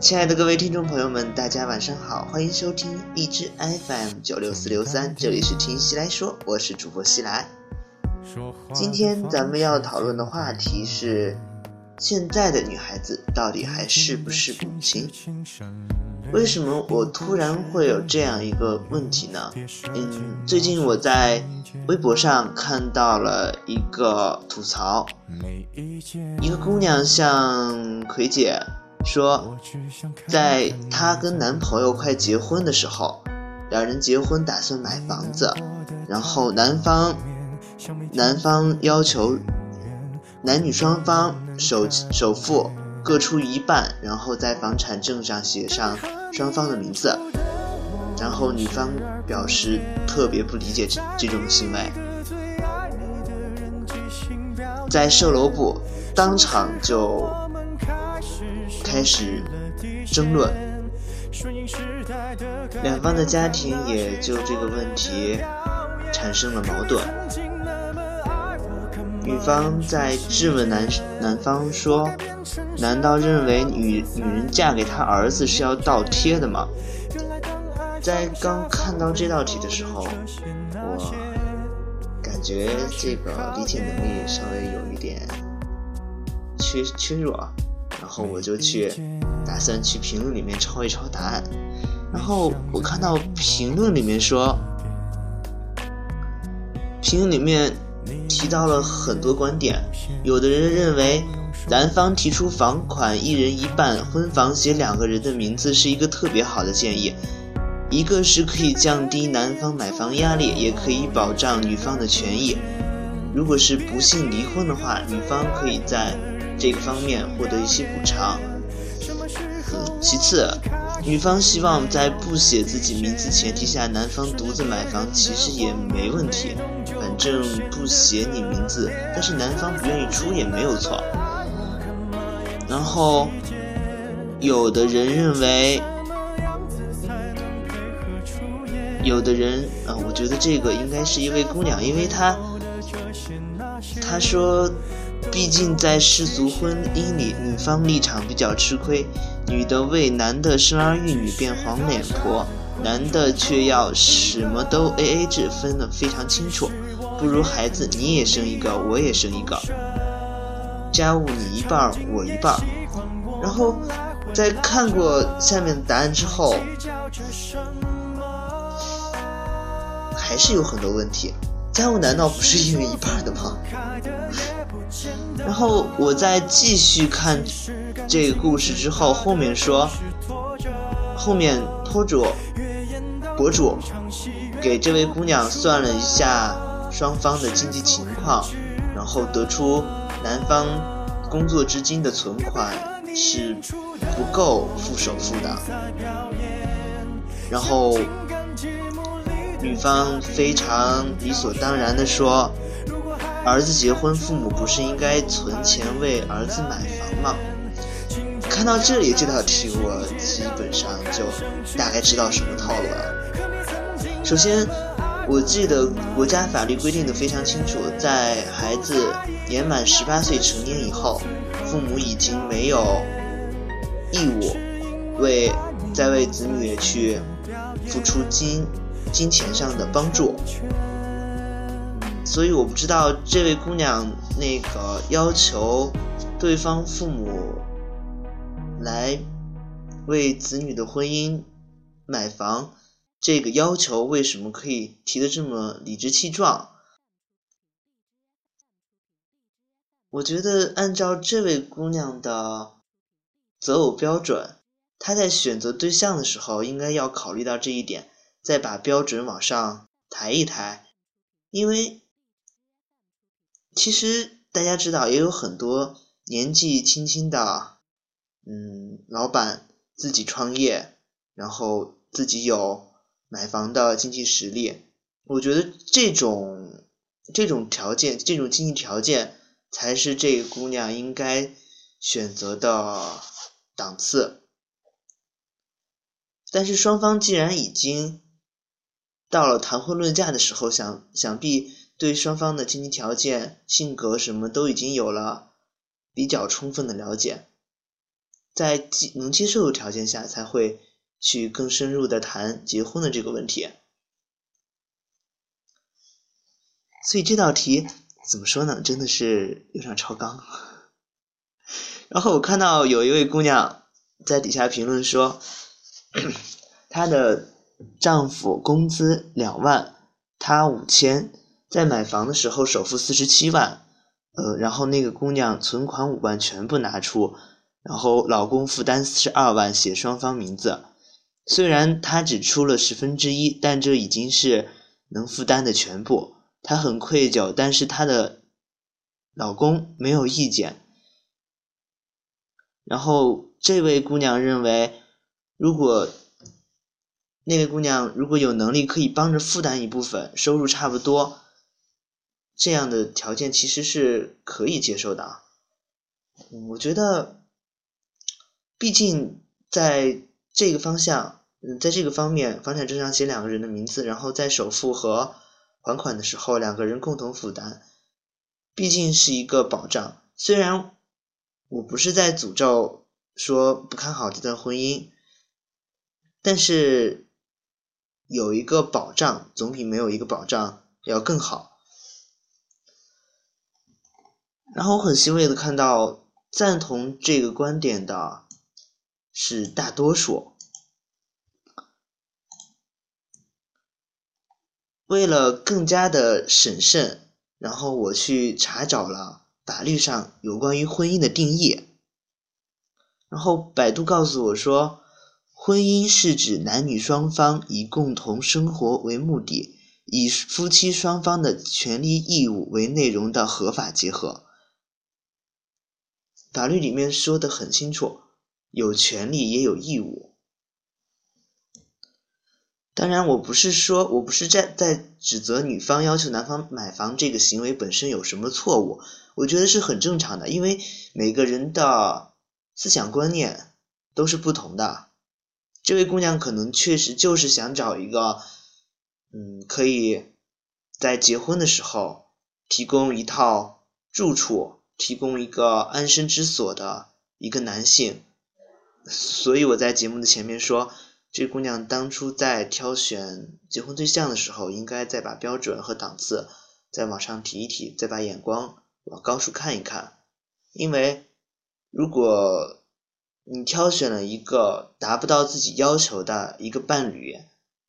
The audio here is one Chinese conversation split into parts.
亲爱的各位听众朋友们，大家晚上好，欢迎收听荔枝 FM 九六四六三，这里是听西来说，我是主播西来。今天咱们要讨论的话题是：现在的女孩子到底还是不是母亲？为什么我突然会有这样一个问题呢？嗯，最近我在微博上看到了一个吐槽，一个姑娘向葵姐说，在她跟男朋友快结婚的时候，两人结婚打算买房子，然后男方男方要求男女双方首首付各出一半，然后在房产证上写上。双方的名字，然后女方表示特别不理解这这种行为，在售楼部当场就开始争论，两方的家庭也就这个问题产生了矛盾。女方在质问男男方说。难道认为女女人嫁给他儿子是要倒贴的吗？在刚看到这道题的时候，我感觉这个理解能力稍微有一点缺缺弱，然后我就去打算去评论里面抄一抄答案。然后我看到评论里面说，评论里面提到了很多观点，有的人认为。男方提出房款一人一半，婚房写两个人的名字是一个特别好的建议。一个是可以降低男方买房压力，也可以保障女方的权益。如果是不幸离婚的话，女方可以在这个方面获得一些补偿。其次，女方希望在不写自己名字前提下，男方独自买房，其实也没问题。反正不写你名字，但是男方不愿意出也没有错。然后，有的人认为，有的人啊，我觉得这个应该是一位姑娘，因为她，她说，毕竟在世俗婚姻里，女方立场比较吃亏，女的为男的生儿育女变黄脸婆，男的却要什么都 A A 制，分得非常清楚，不如孩子你也生一个，我也生一个。家务你一半我一半然后在看过下面的答案之后，还是有很多问题。家务难道不是一人一半的吗？然后我再继续看这个故事之后，后面说，后面托主博主给这位姑娘算了一下双方的经济情况，然后得出。男方工作至今的存款是不够付首付的，然后女方非常理所当然的说：“儿子结婚，父母不是应该存钱为儿子买房吗？”看到这里这道题，我基本上就大概知道什么套路了。首先。我记得国家法律规定的非常清楚，在孩子年满十八岁成年以后，父母已经没有义务为在为子女去付出金金钱上的帮助。所以我不知道这位姑娘那个要求对方父母来为子女的婚姻买房。这个要求为什么可以提的这么理直气壮？我觉得按照这位姑娘的择偶标准，她在选择对象的时候应该要考虑到这一点，再把标准往上抬一抬。因为其实大家知道，也有很多年纪轻轻的，嗯，老板自己创业，然后自己有。买房的经济实力，我觉得这种这种条件，这种经济条件才是这个姑娘应该选择的档次。但是双方既然已经到了谈婚论嫁的时候，想想必对双方的经济条件、性格什么都已经有了比较充分的了解。在接能接受的条件下，才会去更深入的谈结婚的这个问题。所以这道题怎么说呢？真的是有点超纲。然后我看到有一位姑娘在底下评论说，她的丈夫工资两万，她五千，在买房的时候首付四十七万，呃，然后那个姑娘存款五万全部拿出，然后老公负担四十二万，写双方名字。虽然她只出了十分之一，但这已经是能负担的全部。她很愧疚，但是她的老公没有意见。然后这位姑娘认为，如果那位姑娘如果有能力，可以帮着负担一部分，收入差不多，这样的条件其实是可以接受的。我觉得，毕竟在这个方向，嗯，在这个方面，房产证上写两个人的名字，然后在首付和还款的时候两个人共同负担，毕竟是一个保障。虽然。我不是在诅咒说不看好这段婚姻，但是有一个保障总比没有一个保障要更好。然后我很欣慰的看到赞同这个观点的是大多数。为了更加的审慎，然后我去查找了。法律上有关于婚姻的定义，然后百度告诉我说，婚姻是指男女双方以共同生活为目的，以夫妻双方的权利义务为内容的合法结合。法律里面说的很清楚，有权利也有义务。当然，我不是说我不是在在指责女方要求男方买房这个行为本身有什么错误。我觉得是很正常的，因为每个人的思想观念都是不同的。这位姑娘可能确实就是想找一个，嗯，可以在结婚的时候提供一套住处、提供一个安身之所的一个男性。所以我在节目的前面说，这姑娘当初在挑选结婚对象的时候，应该再把标准和档次再往上提一提，再把眼光。往高处看一看，因为如果你挑选了一个达不到自己要求的一个伴侣，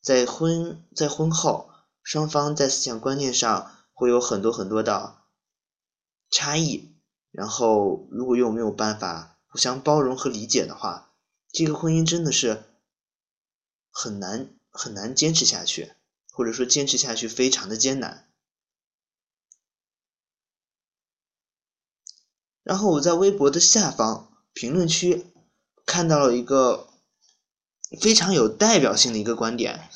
在婚在婚后，双方在思想观念上会有很多很多的差异，然后如果又没有办法互相包容和理解的话，这个婚姻真的是很难很难坚持下去，或者说坚持下去非常的艰难。然后我在微博的下方评论区看到了一个非常有代表性的一个观点，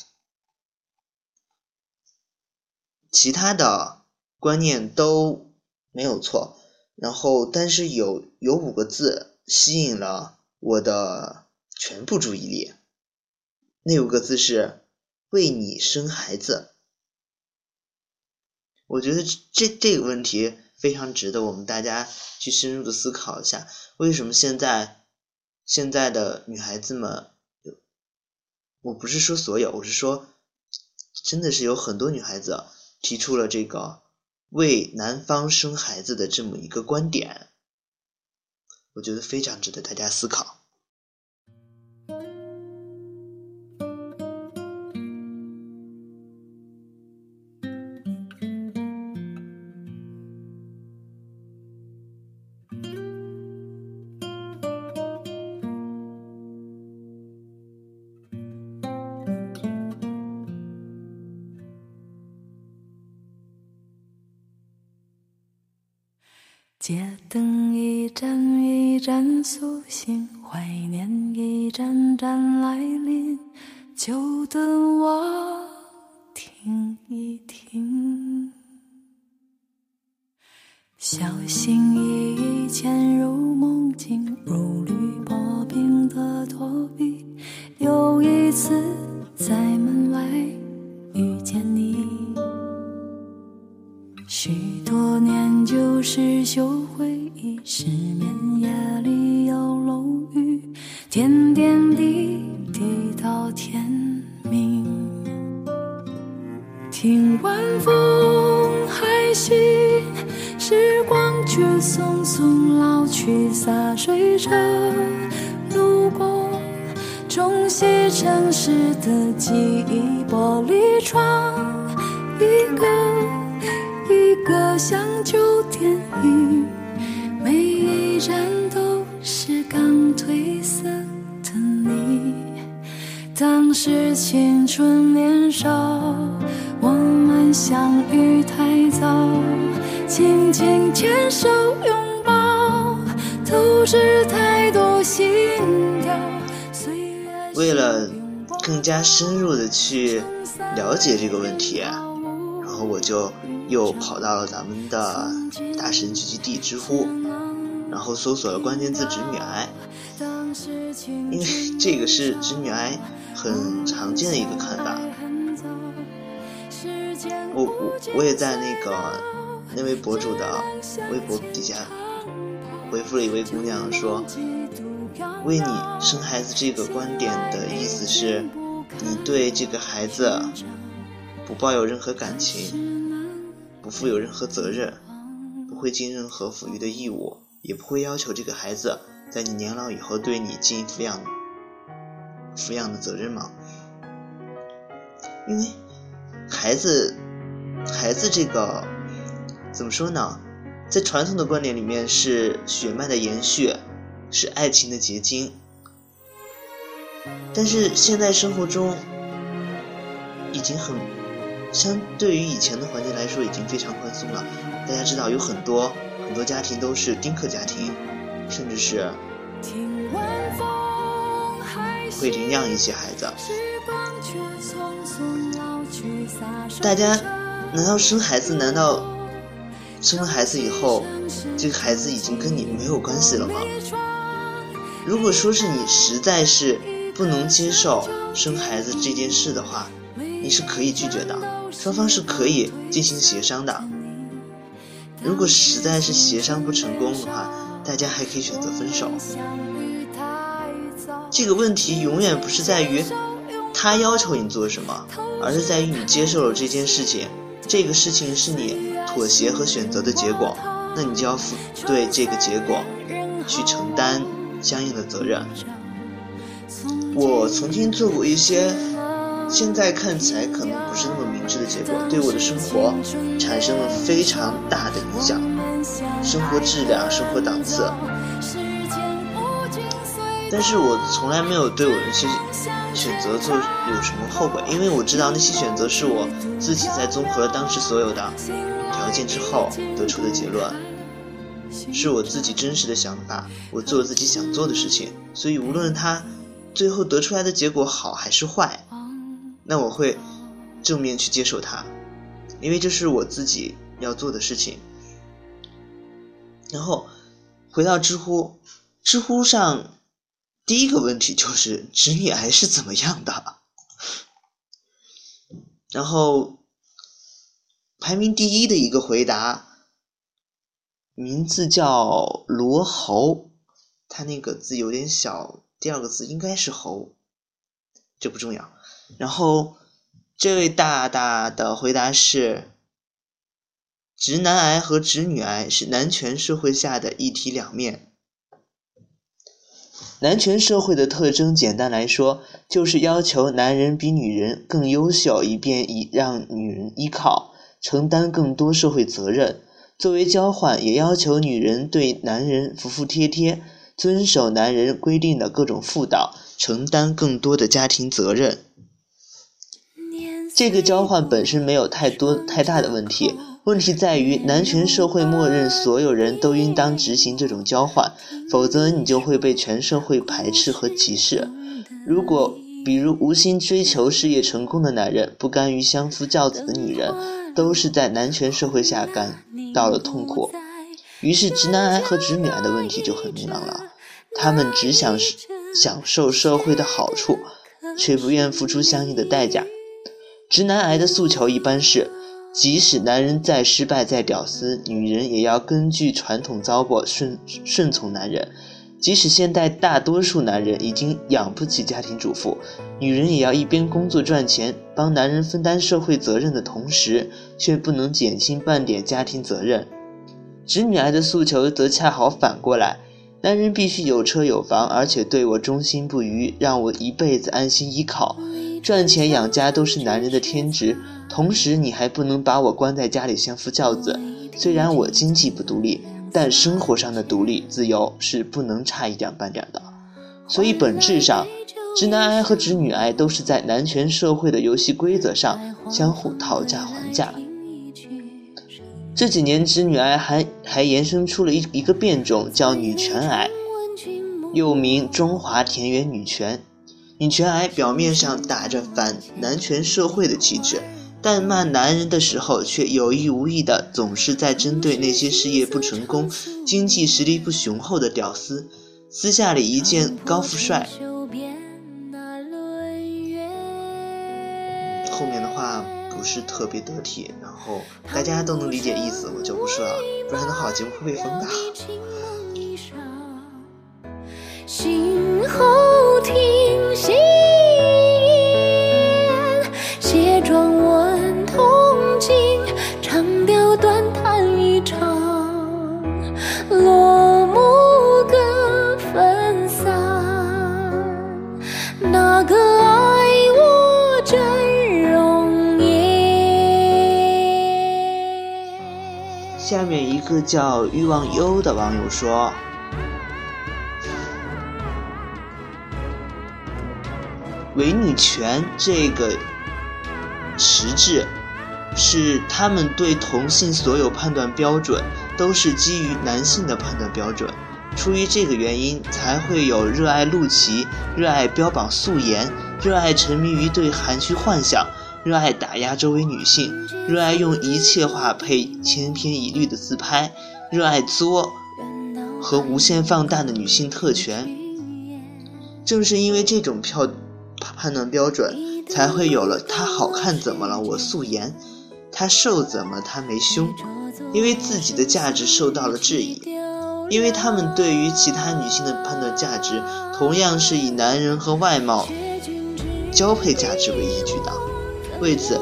其他的观念都没有错，然后但是有有五个字吸引了我的全部注意力，那五个字是为你生孩子。我觉得这这个问题。非常值得我们大家去深入的思考一下，为什么现在现在的女孩子们，我不是说所有，我是说，真的是有很多女孩子提出了这个为男方生孩子的这么一个观点，我觉得非常值得大家思考。街灯一盏一盏苏醒，怀念一盏盏却匆匆老去，洒水车路过，冲洗城市的记忆，玻璃窗一个一个像旧电影，每一站都是刚褪色的你。当时青春年少，我们相遇太早，紧紧牵手拥抱，透支太多心跳。为了更加深入的去了解这个问题，然后我就又跑到了咱们的大神聚集地知乎，然后搜索了关键字“直女癌”，因为这个是直女癌。很常见的一个看法，我我我也在那个那位博主的微博底下回复了一位姑娘说，为你生孩子这个观点的意思是，你对这个孩子不抱有任何感情，不负有任何责任，不会尽任何抚育的义务，也不会要求这个孩子在你年老以后对你尽抚养。抚养的责任吗？因为孩子，孩子这个怎么说呢？在传统的观点里面，是血脉的延续，是爱情的结晶。但是现在生活中，已经很相对于以前的环境来说，已经非常宽松了。大家知道，有很多很多家庭都是丁克家庭，甚至是。会领养一些孩子，大家难道生孩子？难道生了孩子以后，这个孩子已经跟你没有关系了吗？如果说是你实在是不能接受生孩子这件事的话，你是可以拒绝的，双方是可以进行协商的。如果实在是协商不成功的话，大家还可以选择分手。这个问题永远不是在于他要求你做什么，而是在于你接受了这件事情。这个事情是你妥协和选择的结果，那你就要负对这个结果去承担相应的责任。我曾经做过一些现在看起来可能不是那么明智的结果，对我的生活产生了非常大的影响，生活质量、生活档次。但是我从来没有对我那些选择做有什么后悔，因为我知道那些选择是我自己在综合了当时所有的之后得出的结论，是我自己真实的想法，我做自己想做的事情。所以无论他最后得出来的结果好还是坏，那我会正面去接受它，因为这是我自己要做的事情。然后回到知乎，知乎上。第一个问题就是直女癌是怎么样的？然后排名第一的一个回答，名字叫罗侯，他那个字有点小，第二个字应该是侯，这不重要。然后这位大大的回答是：直男癌和直女癌是男权社会下的一体两面。男权社会的特征，简单来说，就是要求男人比女人更优秀，以便以让女人依靠，承担更多社会责任。作为交换，也要求女人对男人服服帖帖，遵守男人规定的各种妇道，承担更多的家庭责任。这个交换本身没有太多太大的问题。问题在于，男权社会默认所有人都应当执行这种交换，否则你就会被全社会排斥和歧视。如果，比如无心追求事业成功的男人，不甘于相夫教子的女人，都是在男权社会下感到了痛苦。于是，直男癌和直女癌的问题就很明朗了：他们只想享受社会的好处，却不愿付出相应的代价。直男癌的诉求一般是。即使男人再失败再屌丝，女人也要根据传统糟粕顺顺从男人，即使现代大多数男人已经养不起家庭主妇，女人也要一边工作赚钱，帮男人分担社会责任的同时，却不能减轻半点家庭责任。直女癌的诉求则恰好反过来：男人必须有车有房，而且对我忠心不渝，让我一辈子安心依靠。赚钱养家都是男人的天职，同时你还不能把我关在家里相夫教子。虽然我经济不独立。但生活上的独立自由是不能差一点半点的，所以本质上，直男癌和直女癌都是在男权社会的游戏规则上相互讨价还价。这几年，直女癌还还延伸出了一一个变种，叫女权癌，又名中华田园女权。女权癌表面上打着反男权社会的旗帜。但骂男人的时候，却有意无意的总是在针对那些事业不成功、经济实力不雄厚的屌丝。私下里一见高富帅，后面的话不是特别得体，然后大家都能理解意思，我就不说了，不然的话节目会被封的。下面一个叫欲望优的网友说：“伪女权这个实质，是他们对同性所有判断标准都是基于男性的判断标准。出于这个原因，才会有热爱陆琪、热爱标榜素颜、热爱沉迷于对含蓄幻想。”热爱打压周围女性，热爱用一切话配千篇一律的自拍，热爱作和无限放大的女性特权。正是因为这种票判断标准，才会有了她好看怎么了？我素颜，她瘦怎么？她没胸。因为自己的价值受到了质疑，因为他们对于其他女性的判断价值，同样是以男人和外貌交配价值为依据的。为此，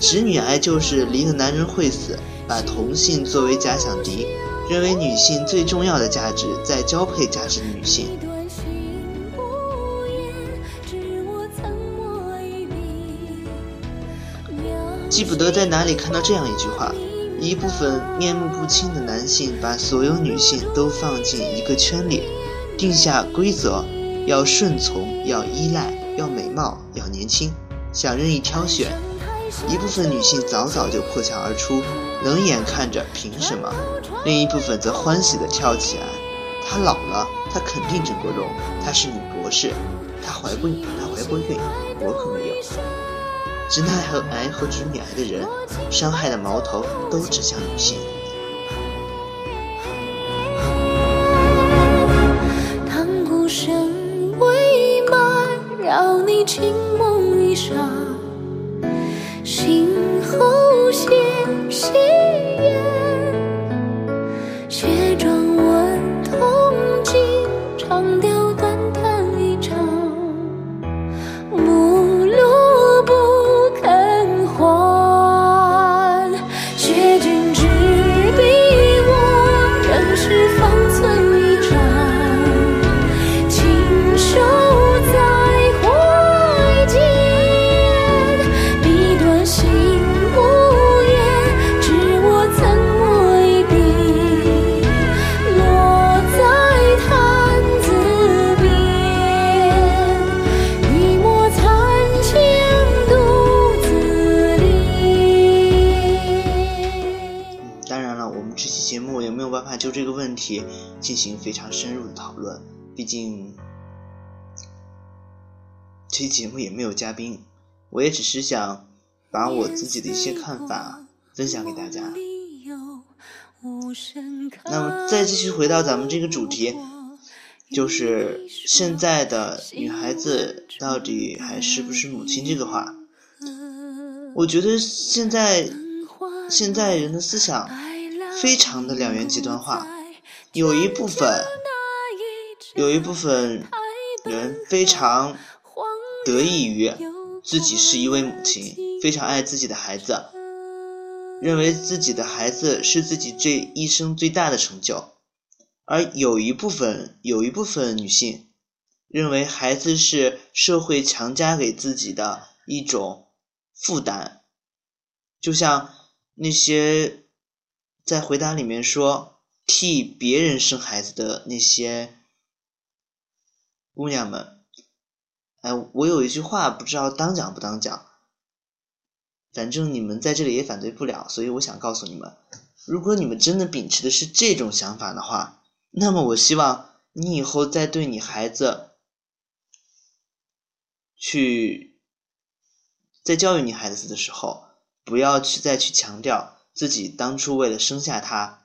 直女癌就是离个男人会死，把同性作为假想敌，认为女性最重要的价值在交配价值的女性。记不得在哪里看到这样一句话：一部分面目不清的男性把所有女性都放进一个圈里，定下规则，要顺从，要依赖，要美貌，要年轻。想任意挑选，一部分女性早早就破墙而出，冷眼看着，凭什么？另一部分则欢喜地跳起来。她老了，她肯定整过容，她是女博士，她怀过，她怀过孕，我可没有。直男和癌和直女癌的人，伤害的矛头都指向女性。当鼓声未满，扰你轻。心题进行非常深入的讨论，毕竟这期节目也没有嘉宾，我也只是想把我自己的一些看法分享给大家。那么再继续回到咱们这个主题，就是现在的女孩子到底还是不是母亲这个话，我觉得现在现在人的思想。非常的两元极端化，有一部分有一部分人非常得益于自己是一位母亲，非常爱自己的孩子，认为自己的孩子是自己这一生最大的成就。而有一部分有一部分女性认为孩子是社会强加给自己的一种负担，就像那些在回答里面说替别人生孩子的那些姑娘们，哎，我有一句话不知道当讲不当讲，反正你们在这里也反对不了，所以我想告诉你们，如果你们真的秉持的是这种想法的话。那么，我希望你以后在对你孩子去在教育你孩子的时候，不要去再去强调自己当初为了生下他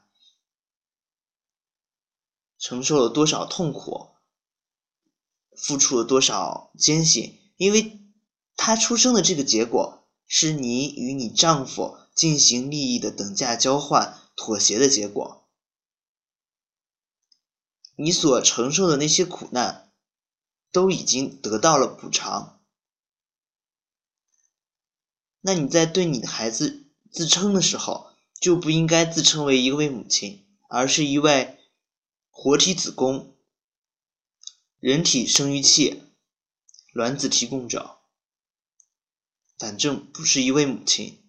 承受了多少痛苦，付出了多少艰辛，因为他出生的这个结果是你与你丈夫进行利益的等价交换、妥协的结果。你所承受的那些苦难，都已经得到了补偿。那你在对你的孩子自称的时候，就不应该自称为一位母亲，而是一位活体子宫、人体生育器、卵子提供者。反正不是一位母亲。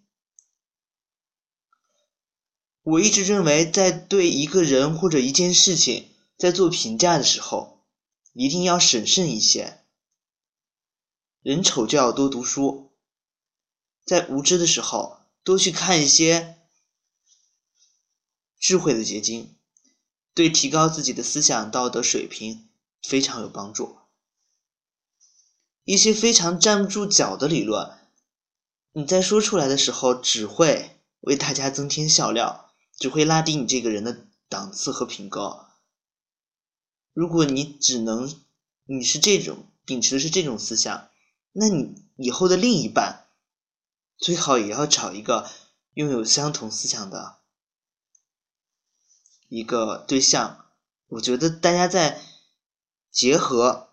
我一直认为，在对一个人或者一件事情。在做评价的时候，一定要审慎一些。人丑就要多读书，在无知的时候多去看一些智慧的结晶，对提高自己的思想道德水平非常有帮助。一些非常站不住脚的理论，你在说出来的时候，只会为大家增添笑料，只会拉低你这个人的档次和品格。如果你只能，你是这种秉持的是这种思想，那你以后的另一半最好也要找一个拥有相同思想的一个对象。我觉得大家在结合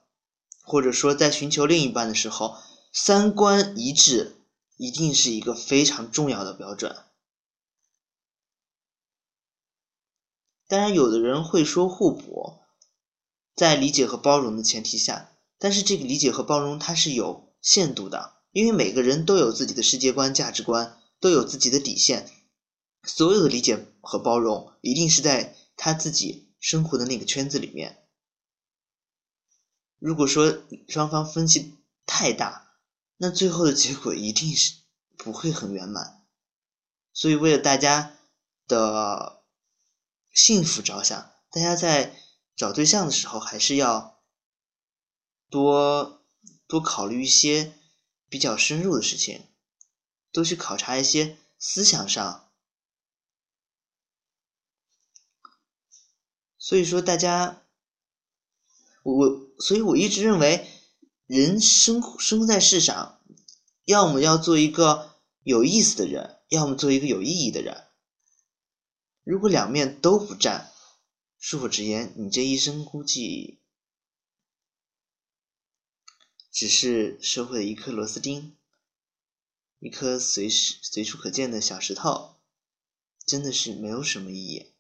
或者说在寻求另一半的时候，三观一致一定是一个非常重要的标准。当然，有的人会说互补。在理解和包容的前提下，但是这个理解和包容它是有限度的，因为每个人都有自己的世界观、价值观，都有自己的底线。所有的理解和包容，一定是在他自己生活的那个圈子里面。如果说双方分歧太大，那最后的结果一定是不会很圆满。所以，为了大家的幸福着想，大家在。找对象的时候，还是要多多考虑一些比较深入的事情，多去考察一些思想上。所以说，大家，我我，所以我一直认为，人生生在世上，要么要做一个有意思的人，要么做一个有意义的人。如果两面都不占。恕我直言，你这一生估计只是社会的一颗螺丝钉，一颗随时随处可见的小石头，真的是没有什么意义。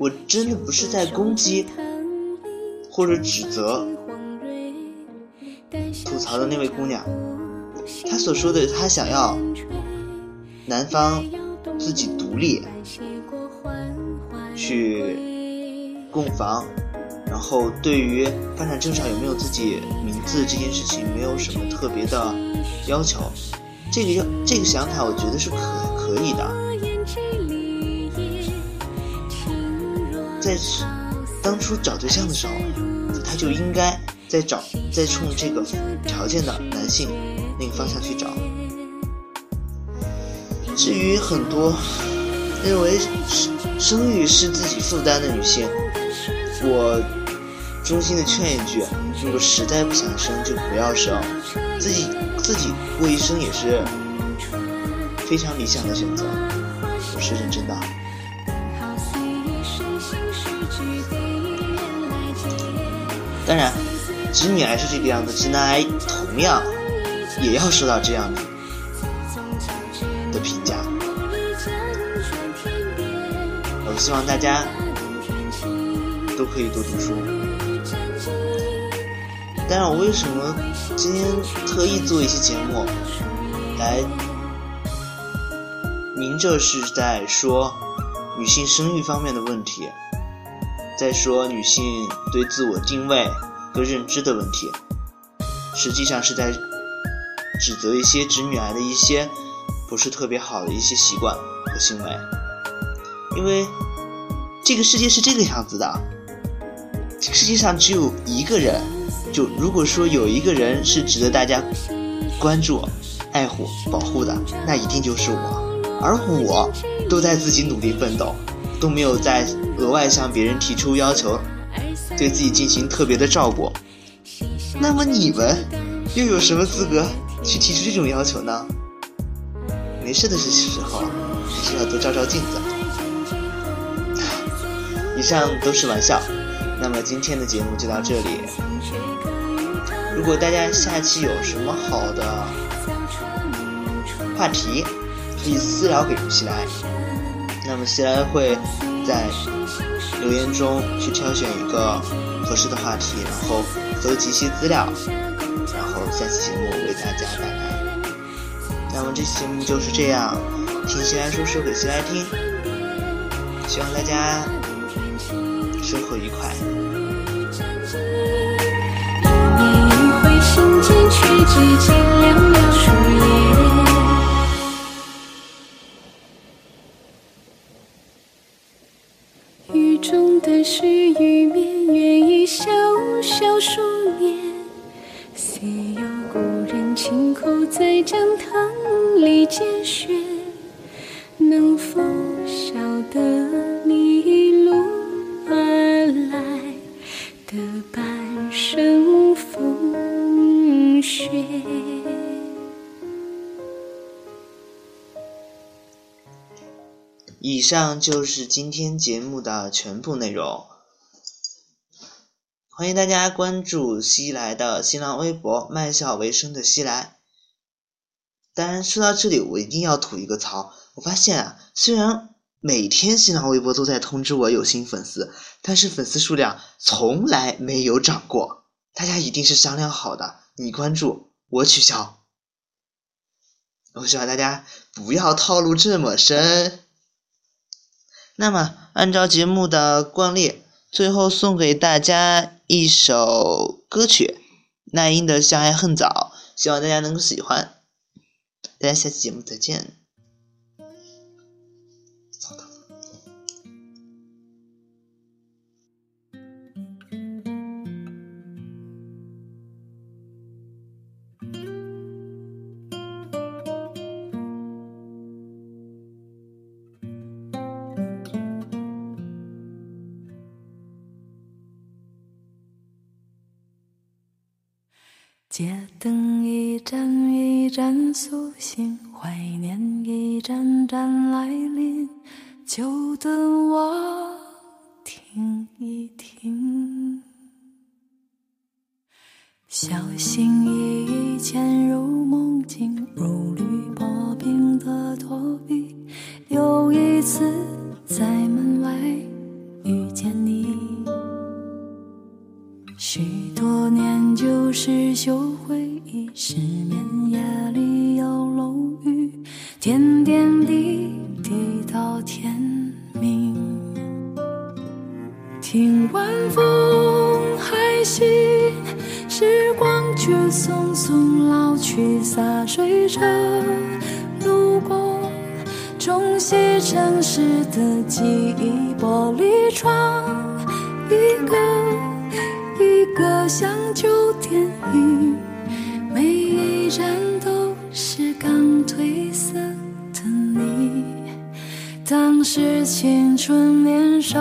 我真的不是在攻击或者指责吐槽的那位姑娘。她所说的，她想要男方自己独立去供房，然后对于房产证上有没有自己名字这件事情，没有什么特别的要求。这个要这个想法，我觉得是可可以的。在当初找对象的时候，他就应该在找在冲这个条件的男性那个方向去找。至于很多认为生生育是自己负担的女性，我衷心的劝一句：如果实在不想生，就不要生，自己自己过一生也是非常理想的选择。我是认真的。当然，直女癌是这个样子，直男癌同样也要受到这样的的评价。我希望大家都可以多读书。当然，我为什么今天特意做一期节目来明着是在说女性生育方面的问题？在说女性对自我定位和认知的问题，实际上是在指责一些直女癌的一些不是特别好的一些习惯和行为。因为这个世界是这个样子的，这个世界上只有一个人，就如果说有一个人是值得大家关注、爱护、保护的，那一定就是我，而我都在自己努力奋斗。都没有再额外向别人提出要求，对自己进行特别的照顾。那么你们又有什么资格去提出这种要求呢？没事的时候还是要多照照镜子。以上都是玩笑。那么今天的节目就到这里。如果大家下期有什么好的话题，可以私聊给西来。那么，西来会在留言中去挑选一个合适的话题，然后搜集一些资料，然后下期节目为大家带来。那么这期节目就是这样，听西来说说给西来听，希望大家生活愉快。以上就是今天节目的全部内容。欢迎大家关注西来的新浪微博“卖笑为生”的西来。当然，说到这里，我一定要吐一个槽。我发现啊，虽然每天新浪微博都在通知我有新粉丝，但是粉丝数量从来没有涨过。大家一定是商量好的，你关注我取消。我希望大家不要套路这么深。那么，按照节目的惯例，最后送给大家一首歌曲，那英的《相爱恨早》，希望大家能够喜欢。大家下期节目再见。街灯一盏一盏苏醒，怀念一盏盏来临。就等我听一听，小心翼翼潜入梦境，如履薄冰的躲避。又一次在门外遇见你。许多年旧事旧回忆，失眠夜里有楼雨，点点滴滴到天明。听晚风还行，时光却匆匆老去，洒水车路过冲洗城市的记忆，玻璃窗，一个个像旧电影，每一站都是刚褪色的你。当时青春年少，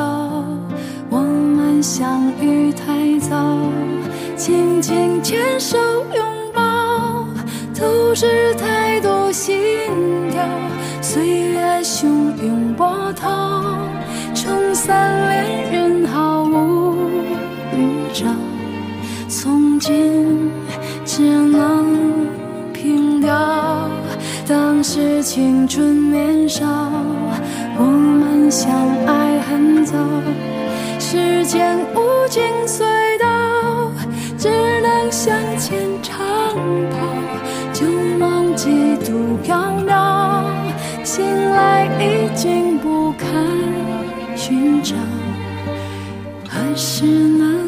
我们相遇太早，紧紧牵手拥抱，都是太多心跳。岁月汹涌波涛，冲散恋人毫无预兆。从今只能凭吊当时青春年少，我们相爱很早。时间无尽隧道，只能向前长跑，旧梦几度飘渺。醒来已经不堪寻找，何时能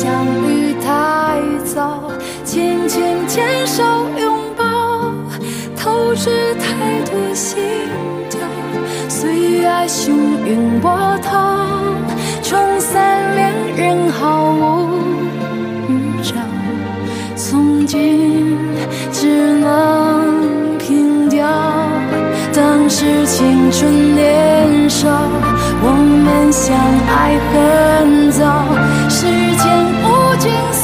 相遇太早，轻轻牵手拥抱，透支太多心跳。岁月汹涌波涛，冲散恋人毫无预兆。从今只能凭吊当时青春年少，我们相爱很早。时间无